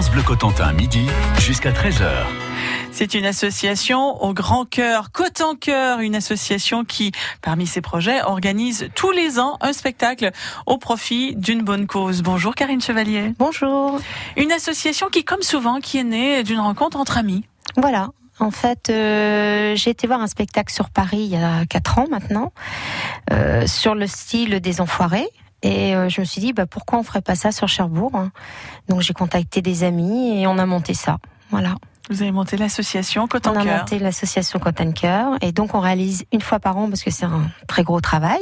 France Bleu Cotentin, midi jusqu'à 13h. C'est une association au grand cœur, Côte en cœur, une association qui, parmi ses projets, organise tous les ans un spectacle au profit d'une bonne cause. Bonjour Karine Chevalier. Bonjour. Une association qui, comme souvent, qui est née d'une rencontre entre amis. Voilà, en fait, euh, j'ai été voir un spectacle sur Paris il y a quatre ans maintenant, euh, sur le style des Enfoirés. Et euh, je me suis dit, bah, pourquoi on ferait pas ça sur Cherbourg hein? Donc j'ai contacté des amis et on a monté ça. Voilà. Vous avez monté l'association Côte en On a cœur. monté l'association Côte en Cœur et donc on réalise une fois par an parce que c'est un très gros travail,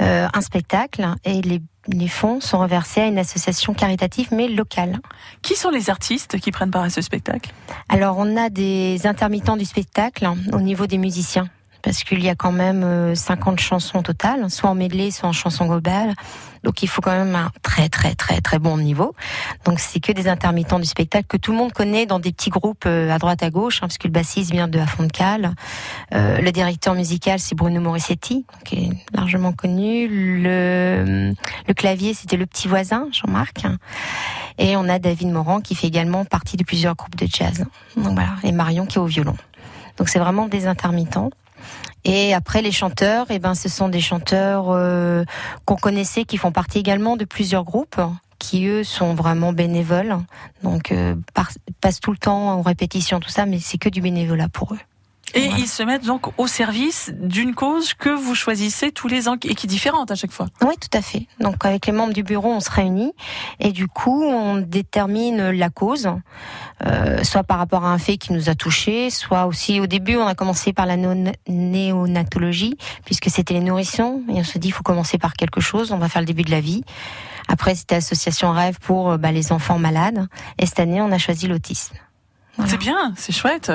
euh, un spectacle et les les fonds sont reversés à une association caritative mais locale. Qui sont les artistes qui prennent part à ce spectacle? Alors on a des intermittents du spectacle hein, au niveau des musiciens parce qu'il y a quand même euh, 50 chansons au total, soit en medley, soit en chanson globale. Donc il faut quand même un très très très très bon niveau. Donc c'est que des intermittents du spectacle que tout le monde connaît dans des petits groupes euh, à droite à gauche, hein, parce que le bassiste vient de Cale. Euh, le directeur musical c'est Bruno Morissetti, qui est largement connu. Le, le clavier c'était le petit voisin Jean-Marc. Et on a David Morand qui fait également partie de plusieurs groupes de jazz. Donc voilà, et Marion qui est au violon. Donc c'est vraiment des intermittents. Et après les chanteurs, eh ben ce sont des chanteurs euh, qu'on connaissait qui font partie également de plusieurs groupes qui eux sont vraiment bénévoles. Donc euh, passent tout le temps en répétition tout ça mais c'est que du bénévolat pour eux. Et Voilà. ils se mettent donc au service d'une cause que vous choisissez tous les ans et qui est différente à chaque fois. Oui, tout à fait. Donc avec les membres du bureau, on se réunit et du coup, on détermine la cause, euh, soit par rapport à un fait qui nous a touchés, soit aussi au début, on a commencé par la no- néonatologie, puisque c'était les nourrissons, et on se dit, il faut commencer par quelque chose, on va faire le début de la vie. Après, c'était association rêve pour euh, bah, les enfants malades, et cette année, on a choisi l'autisme. Voilà. C'est bien, c'est chouette.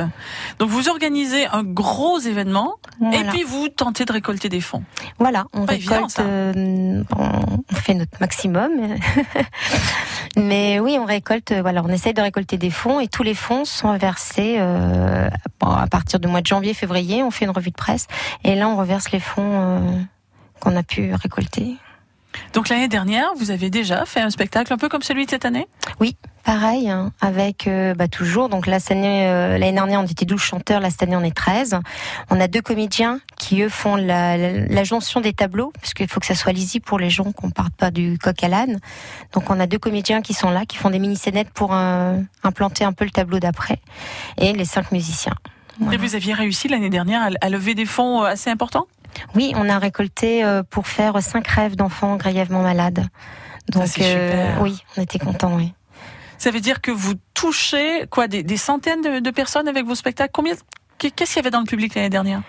Donc vous organisez un gros événement et puis vous tentez de récolter des fonds. Voilà, on Pas récolte, euh, on fait notre maximum. Mais oui, on récolte, voilà, on essaye de récolter des fonds et tous les fonds sont versés euh, à partir du mois de janvier, février. On fait une revue de presse et là, on reverse les fonds euh, qu'on a pu récolter. Donc l'année dernière, vous avez déjà fait un spectacle un peu comme celui de cette année? Oui, pareil, hein, avec euh, bah, toujours. Donc euh, l'année dernière, on était 12 chanteurs. Là, cette année, on est 13. On a deux comédiens qui, eux, font la, la, la jonction des tableaux, parce qu'il faut que ça soit lisible pour les gens, qu'on parte pas du coq à l'âne. Donc on a deux comédiens qui sont là, qui font des mini-scénettes pour euh, implanter un peu le tableau d'après. Et les cinq musiciens. Voilà. Et vous aviez réussi l'année dernière à, lever des fonds assez importants? Oui, on a récolté pour faire cinq rêves d'enfants grièvement malades. Donc super. oui, on était contents, oui. Ça veut dire que vous touchez quoi des, centaines de, de personnes avec vos spectacles? Combien Qu'est-ce qu'il y avait dans le public l'année dernière?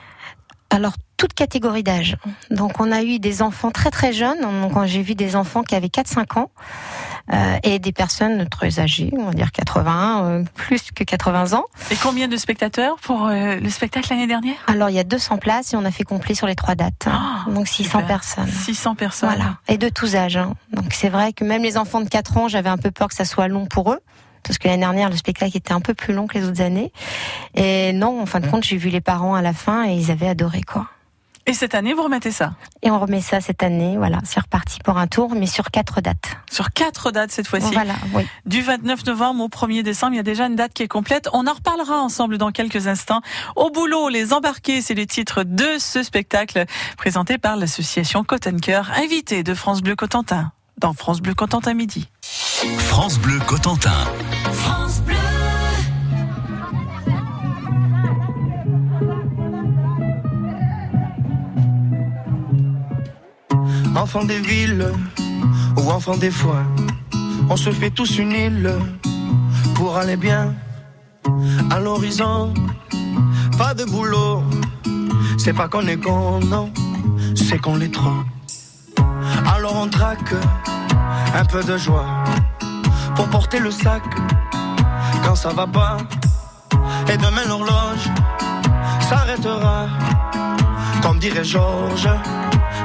Alors, toute catégorie d'âge. Donc, on a eu des enfants très très jeunes. Donc, j'ai vu des enfants qui avaient 4-5 ans euh, et des personnes très âgées, on va dire 80, euh, plus que 80 ans. Et combien de spectateurs pour euh, le spectacle l'année dernière? Alors, il y a 200 places et on a fait complet sur les trois dates. Ah, Donc, 600 super. personnes. 600 personnes. Voilà. Et de tous âges. hein. Donc, c'est vrai que même les enfants de 4 ans, j'avais un peu peur que ça soit long pour eux. Parce que l'année dernière, le spectacle était un peu plus long que les autres années. Et non, en fin de compte, j'ai vu les parents à la fin et ils avaient adoré, quoi. Et cette année, vous remettez ça Et on remet ça cette année, voilà, c'est reparti pour un tour, mais sur quatre dates. sur quatre dates cette fois-ci. Voilà, oui. Du 29 novembre au 1er décembre, il y a déjà une date qui est complète. On en reparlera ensemble dans quelques instants. Au boulot, les embarqués, c'est le titre de ce spectacle présenté par l'association Côte Cœur, invité de France Bleu Cotentin dans France Bleu Cotentin midi. France Bleu Cotentin. Enfant des villes ou enfant des foins, on se fait tous une île pour aller bien à l'horizon. Pas de boulot, c'est pas qu'on est con, non, c'est qu'on l'est trop. Alors on traque un peu de joie pour porter le sac quand ça va pas. Et demain l'horloge s'arrêtera, comme dirait Georges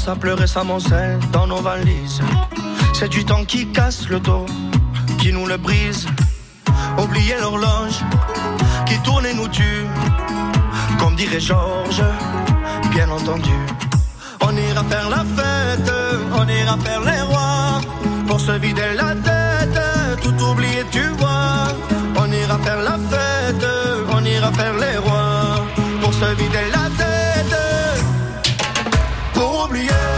passe à pleurer sa moncelle dans nos valises. C'est du temps qui casse le dos, qui nous le brise. Oublier l'horloge qui tourne et nous tue. Comme dirait Georges, bien entendu. On ira faire la fête, on ira faire les rois. Pour se vider la tête, tout oublier, tu vois. On ira faire la fête, on ira faire les rois. Pour se vider la tête, oublier.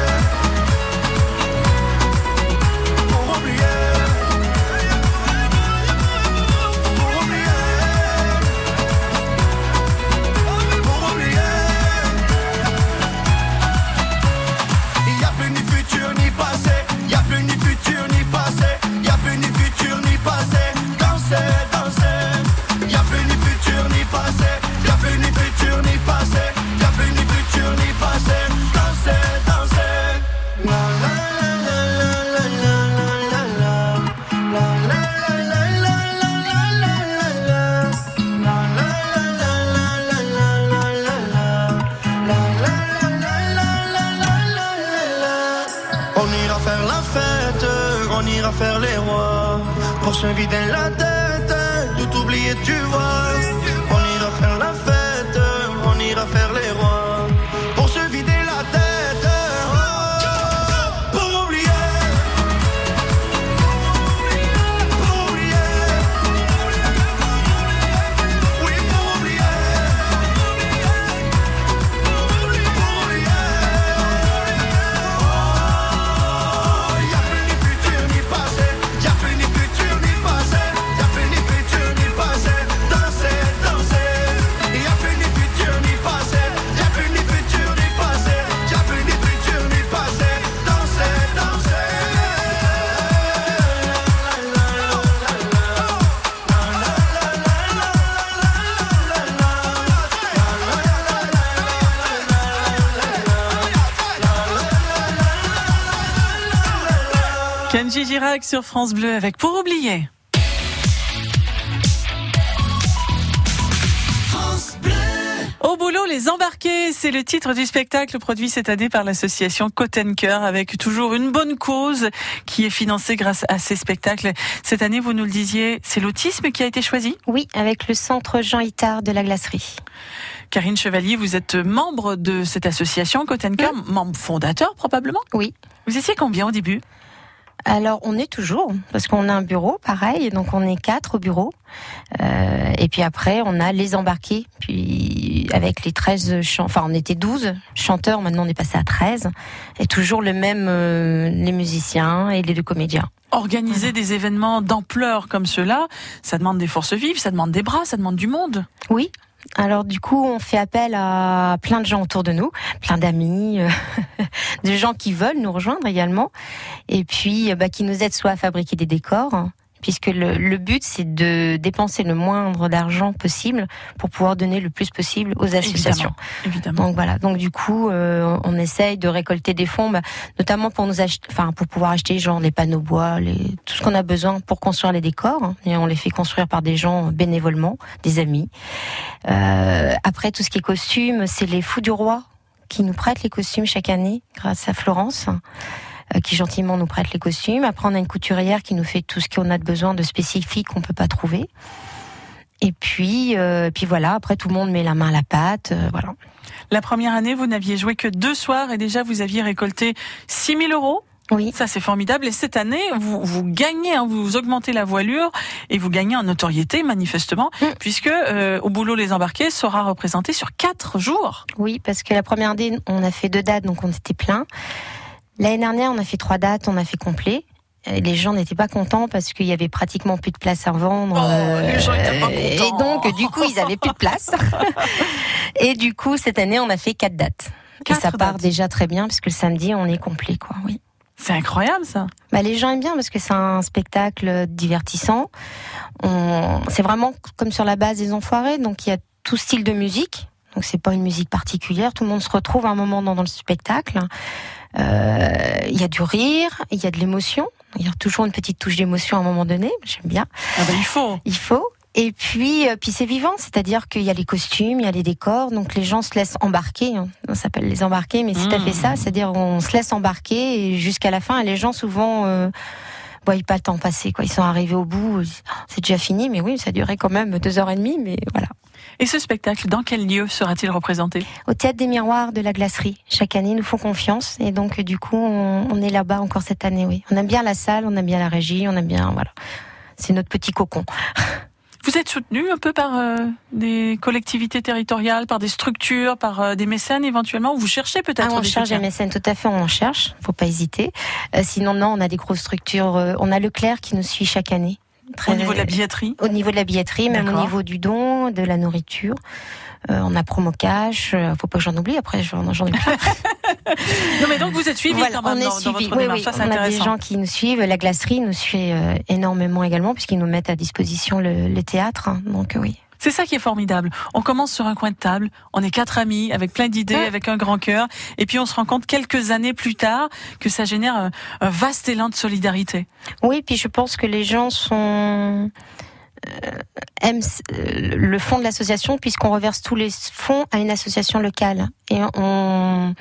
On ira faire les rois. Pour se vider la tête, tout oublier tu vois Sur France Bleu avec Pour oublier. Au boulot, les embarqués, c'est le titre du spectacle produit cette année par l'association Côte Cœur avec toujours une bonne cause qui est financée grâce à ces spectacles. Cette année, vous nous le disiez, c'est l'autisme qui a été choisi? Oui, avec le centre Jean Itard de la glacerie. Karine Chevalier, vous êtes membre de cette association Côte Cœur, membre fondateur probablement? Oui. Vous étiez combien au début? Alors, on est toujours, parce qu'on a un bureau, pareil, donc on est quatre au bureau. Euh, et puis après, on a les embarqués, puis avec les 13 chanteurs, enfin on était 12 chanteurs, maintenant on est passé à 13, et toujours le même, euh, les musiciens et les deux comédiens. Organiser des événements d'ampleur comme cela, ça demande des forces vives, ça demande des bras, ça demande du monde. Oui. Alors du coup, on fait appel à plein de gens autour de nous, plein d'amis, euh, de gens qui veulent nous rejoindre également, et puis euh, bah, qui nous aident soit à fabriquer des décors, hein, puisque le, le but c'est de dépenser le moindre d'argent possible pour pouvoir donner le plus possible aux associations. Évidemment. Donc voilà. Donc du coup, euh, on essaye de récolter des fonds, bah, notamment pour nous acheter, enfin pour pouvoir acheter genre les panneaux bois, les, tout ce qu'on a besoin pour construire les décors. hein. et on les fait construire par des gens bénévolement, des amis. Euh, après tout ce qui est costume, c'est les Fous du Roi qui nous prêtent les costumes chaque année, grâce à Florence. Euh, qui gentiment nous prête les costumes. Après, on a une couturière qui nous fait tout ce qu'on a de besoin de spécifique qu'on peut pas trouver. Et puis, euh, puis voilà. Après, tout le monde met la main à la pâte. euh, voilà. La première année, vous n'aviez joué que deux soirs et déjà vous aviez récolté 6 000 euros. Oui. Ça, c'est formidable. Et cette année, vous, vous gagnez, hein, vous augmentez la voilure et vous gagnez en notoriété, manifestement, Mm. puisque euh, au boulot les embarqués sera représenté sur quatre jours. Oui, parce que la première année, on a fait deux dates, donc on était plein. L'année dernière, on a fait trois dates, on a fait complet. Et Les gens n'étaient pas contents parce qu'il y avait pratiquement plus de place à vendre. Oh, les gens étaient pas et donc, du coup, ils avaient plus de place. et du coup, cette année, on a fait quatre dates. Quatre et ça part déjà très bien parce que le samedi, on est complet, quoi. Oui. C'est incroyable, ça. Bah, les gens aiment bien parce que c'est un spectacle divertissant. On... C'est vraiment comme sur la base des Enfoirés, donc il y a tout style de musique. Donc c'est pas une musique particulière. Tout le monde se retrouve à un moment dans, dans le spectacle. Euh, Il y a du rire, il y a de l'émotion. Il y a toujours une petite touche d'émotion à un moment donné. J'aime bien. Ah ben, il faut. Il faut. Et puis, euh, puis c'est vivant, c'est-à-dire qu'il y a les costumes, il y a les décors, donc les gens se laissent embarquer. Hein. On s'appelle les embarquer, mais c'est tout à fait ça, c'est-à-dire on se laisse embarquer jusqu'à la fin. Et les gens souvent euh, voient pas le temps passer. Quoi, ils sont arrivés au bout, oh, c'est déjà fini, mais oui, ça duré quand même deux heures et demie, mais voilà. Et ce spectacle, dans quel lieu sera-t-il représenté? Au théâtre des miroirs de la glacerie. Chaque année, ils nous font confiance et donc du coup, on, on est là-bas encore cette année. Oui, on aime bien la salle, on aime bien la régie, on aime bien voilà. C'est notre petit cocon. Vous êtes soutenu un peu par euh, des collectivités territoriales, par des structures, par euh, des mécènes éventuellement ou Vous cherchez peut-être ah, on des cherche des mécènes, tout à fait, on en cherche, faut pas hésiter. Euh, sinon, non, on a des grosses structures. euh, on a Leclerc qui nous suit chaque année. Au niveau de la billetterie Au niveau de la billetterie, même au niveau du don, de la nourriture. Euh, on a promo cash, euh, faut pas que j'en oublie, après j'en ai plus. Non mais donc vous êtes suivi Voilà, quand même on est dans, dans votre Oui, oui, ça on a des gens qui nous suivent. La glacerie nous suit euh, énormément également, puisqu'ils nous mettent à disposition le, le théâtre. hein. Donc euh, oui. C'est ça qui est formidable. On commence sur un coin de table, on est quatre amis avec plein d'idées, Ouais. avec un grand cœur, et puis on se rend compte quelques années plus tard que ça génère un, un vaste élan de solidarité. Oui, puis je pense que les gens sont euh, aiment euh, le fond de l'association puisqu'on reverse tous les fonds à une association locale et on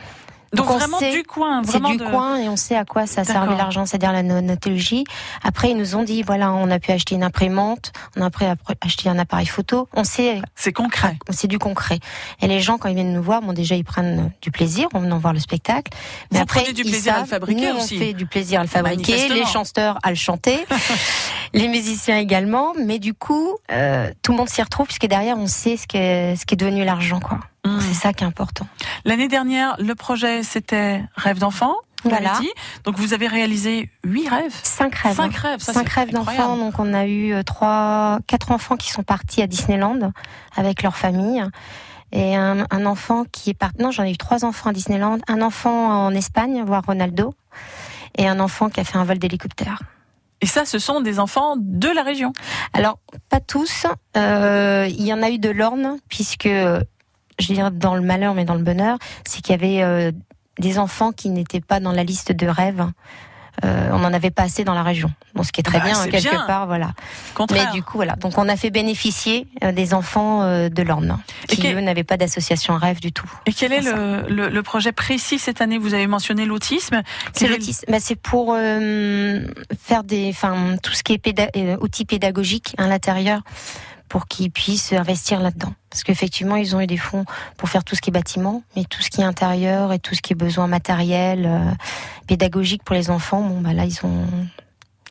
Donc, on vraiment sait- du coin, c'est vraiment du de- coin et on sait à quoi ça servait l'argent, c'est-à-dire la no- notologie. Après, ils nous ont dit voilà, on a pu acheter une imprimante, on a pu acheter un appareil photo. On sait C'est concret. c'est du concret. Et les gens, quand ils viennent nous voir, bon, déjà, ils prennent du plaisir en venant voir le spectacle. Mais Vous après, du ils plaisir à le savent, fabriquer nous, aussi. On fait du plaisir à le fabriquer, les chanteurs à le chanter, les musiciens également. Mais du coup, euh, tout le monde s'y retrouve puisque derrière, on sait ce qu'est ce qui est devenu l'argent, quoi. Mmh. C'est ça qui est important. L'année dernière, le projet c'était Rêve d'enfant. Voilà. Donc vous avez réalisé huit rêves. Cinq rêves. Cinq hein. rêves, ça Cinq rêves d'enfants. Donc, on a eu euh, trois, quatre enfants qui sont partis à Disneyland avec leur famille. Et un, un enfant qui est parti. Non, j'en ai eu trois enfants à Disneyland. Un enfant en Espagne, voir Ronaldo. Et un enfant qui a fait un vol d'hélicoptère. Et ça, ce sont des enfants de la région. Alors, pas tous. Euh, il y en a eu de l'orne, puisque, je veux dire, dans le malheur, mais dans le bonheur, c'est qu'il y avait euh, des enfants qui n'étaient pas dans la liste de rêves. Euh, on n'en avait pas assez dans la région. Bon, ce qui est très Bah, bien, hein, quelque bien. part, voilà. Contraire. Mais du coup, voilà. Donc, on a fait bénéficier euh, des enfants de l'Orne, qui, quel- eux, n'avaient pas d'association rêve du tout. Et quel est le, le, le projet précis cette année? Vous avez mentionné l'autisme. C'est l'autisme. Bah, c'est pour euh, faire des, enfin, tout ce qui est péda outils pédagogiques à l'intérieur pour qu'ils puissent investir là-dedans. Parce qu'effectivement, ils ont eu des fonds pour faire tout ce qui est bâtiment, mais tout ce qui est intérieur et tout ce qui est besoin matériel, euh, pédagogique pour les enfants, bon, bah là, ils ont,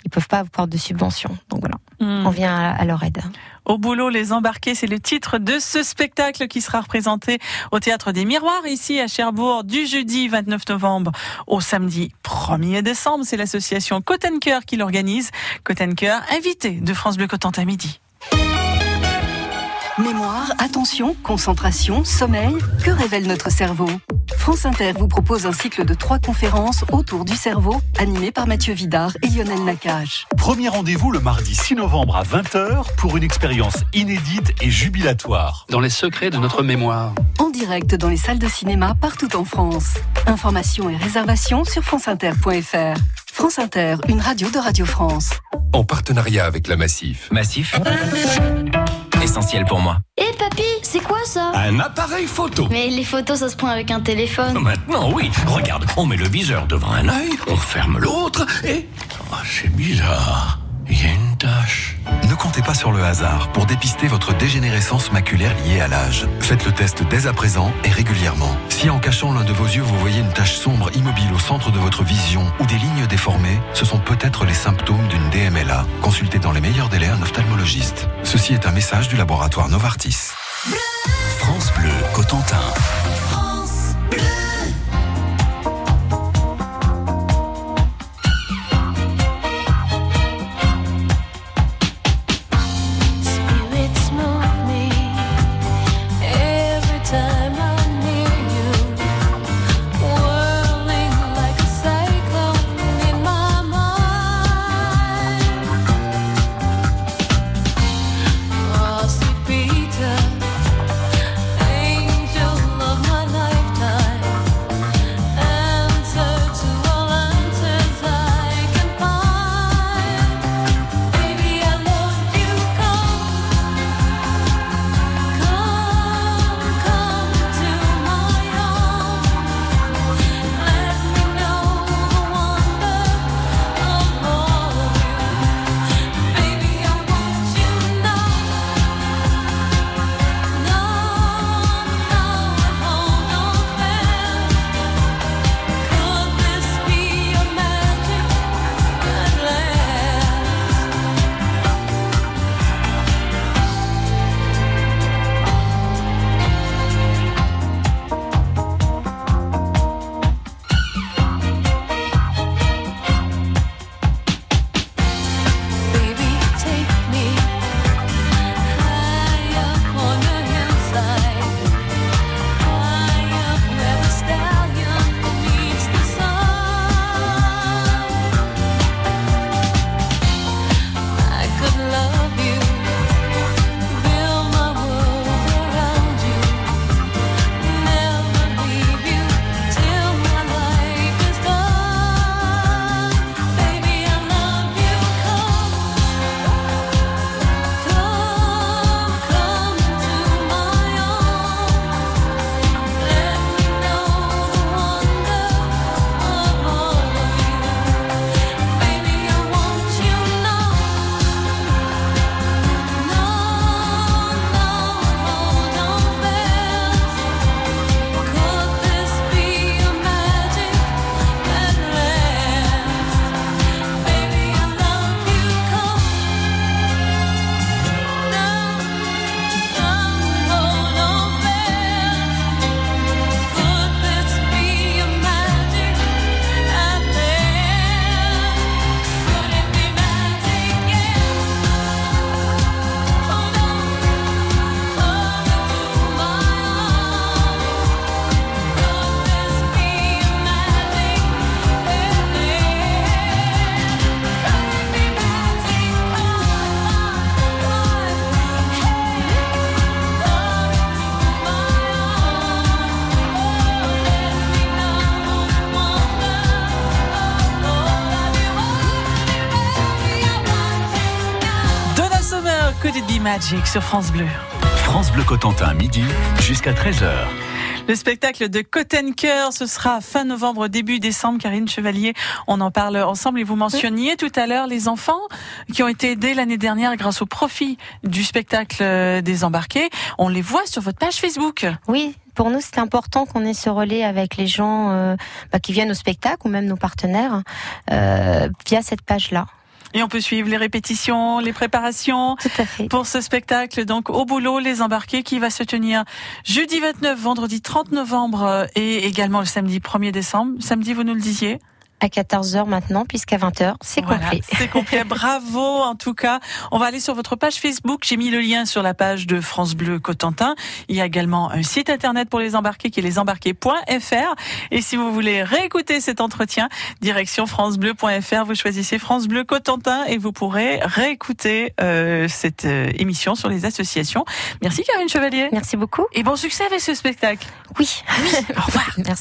ils peuvent pas avoir de subvention. Donc voilà, Hmm. on vient à, à leur aide. Au boulot, les embarqués, c'est le titre de ce spectacle qui sera représenté au Théâtre des Miroirs, ici à Cherbourg, du jeudi 29 novembre au samedi 1er décembre. C'est l'association Cotencoeur qui l'organise. Cotencoeur, invité de France Bleu Cotentin midi. Mémoire, attention, concentration, sommeil, que révèle notre cerveau? France Inter vous propose un cycle de trois conférences autour du cerveau, animé par Mathieu Vidard et Lionel Nakache. Premier rendez-vous le mardi 6 novembre à 20h pour une expérience inédite et jubilatoire. dans les secrets de notre mémoire. En direct dans les salles de cinéma partout en France. Informations et réservations sur franceinter.fr. France Inter, une radio de Radio France. en partenariat avec la Massif. Massif. Essentiel pour moi. Eh papy, c'est quoi ça? Un appareil photo. Mais les photos, ça se prend avec un téléphone. Maintenant, oui. Regarde, on met le viseur devant un œil, on ferme l'autre et... Oh, c'est bizarre. Sur le hasard pour dépister votre dégénérescence maculaire liée à l'âge. Faites le test dès à présent et régulièrement. Si en cachant l'un de vos yeux, vous voyez une tache sombre immobile au centre de votre vision ou des lignes déformées, ce sont peut-être les symptômes d'une DMLA. Consultez dans les meilleurs délais un ophtalmologiste. Ceci est un message du laboratoire Novartis. France Bleu Cotentin. Magic sur France Bleu. France Bleu Cotentin, midi jusqu'à 13h. Le spectacle de Cottencoeur, ce sera fin novembre, début décembre. Karine Chevalier, on en parle ensemble. Et vous mentionniez tout à l'heure les enfants qui ont été aidés l'année dernière grâce au profit du spectacle euh, des embarqués. On les voit sur votre page Facebook. Oui, pour nous, c'est important qu'on ait ce relais avec les gens euh, bah, qui viennent au spectacle ou même nos partenaires euh, via cette page-là. Et on peut suivre les répétitions, les préparations Tout à fait. pour ce spectacle. Donc au boulot, les embarqués qui va se tenir jeudi 29, vendredi 30 novembre et également le samedi 1er décembre. Samedi, vous nous le disiez? À 14h maintenant, puisqu'à 20h, c'est Voilà, complet. C'est complet. Bravo en tout cas. On va aller sur votre page Facebook. J'ai mis le lien sur la page de France Bleu Cotentin. Il y a également un site internet pour les embarqués qui est lesembarqués.fr. Et si vous voulez réécouter cet entretien, direction francebleu.fr. Vous choisissez France Bleu Cotentin et vous pourrez réécouter euh, cette euh, émission sur les associations. Merci Karine Chevalier. Merci beaucoup. Et bon succès avec ce spectacle. Oui. Au revoir. Merci.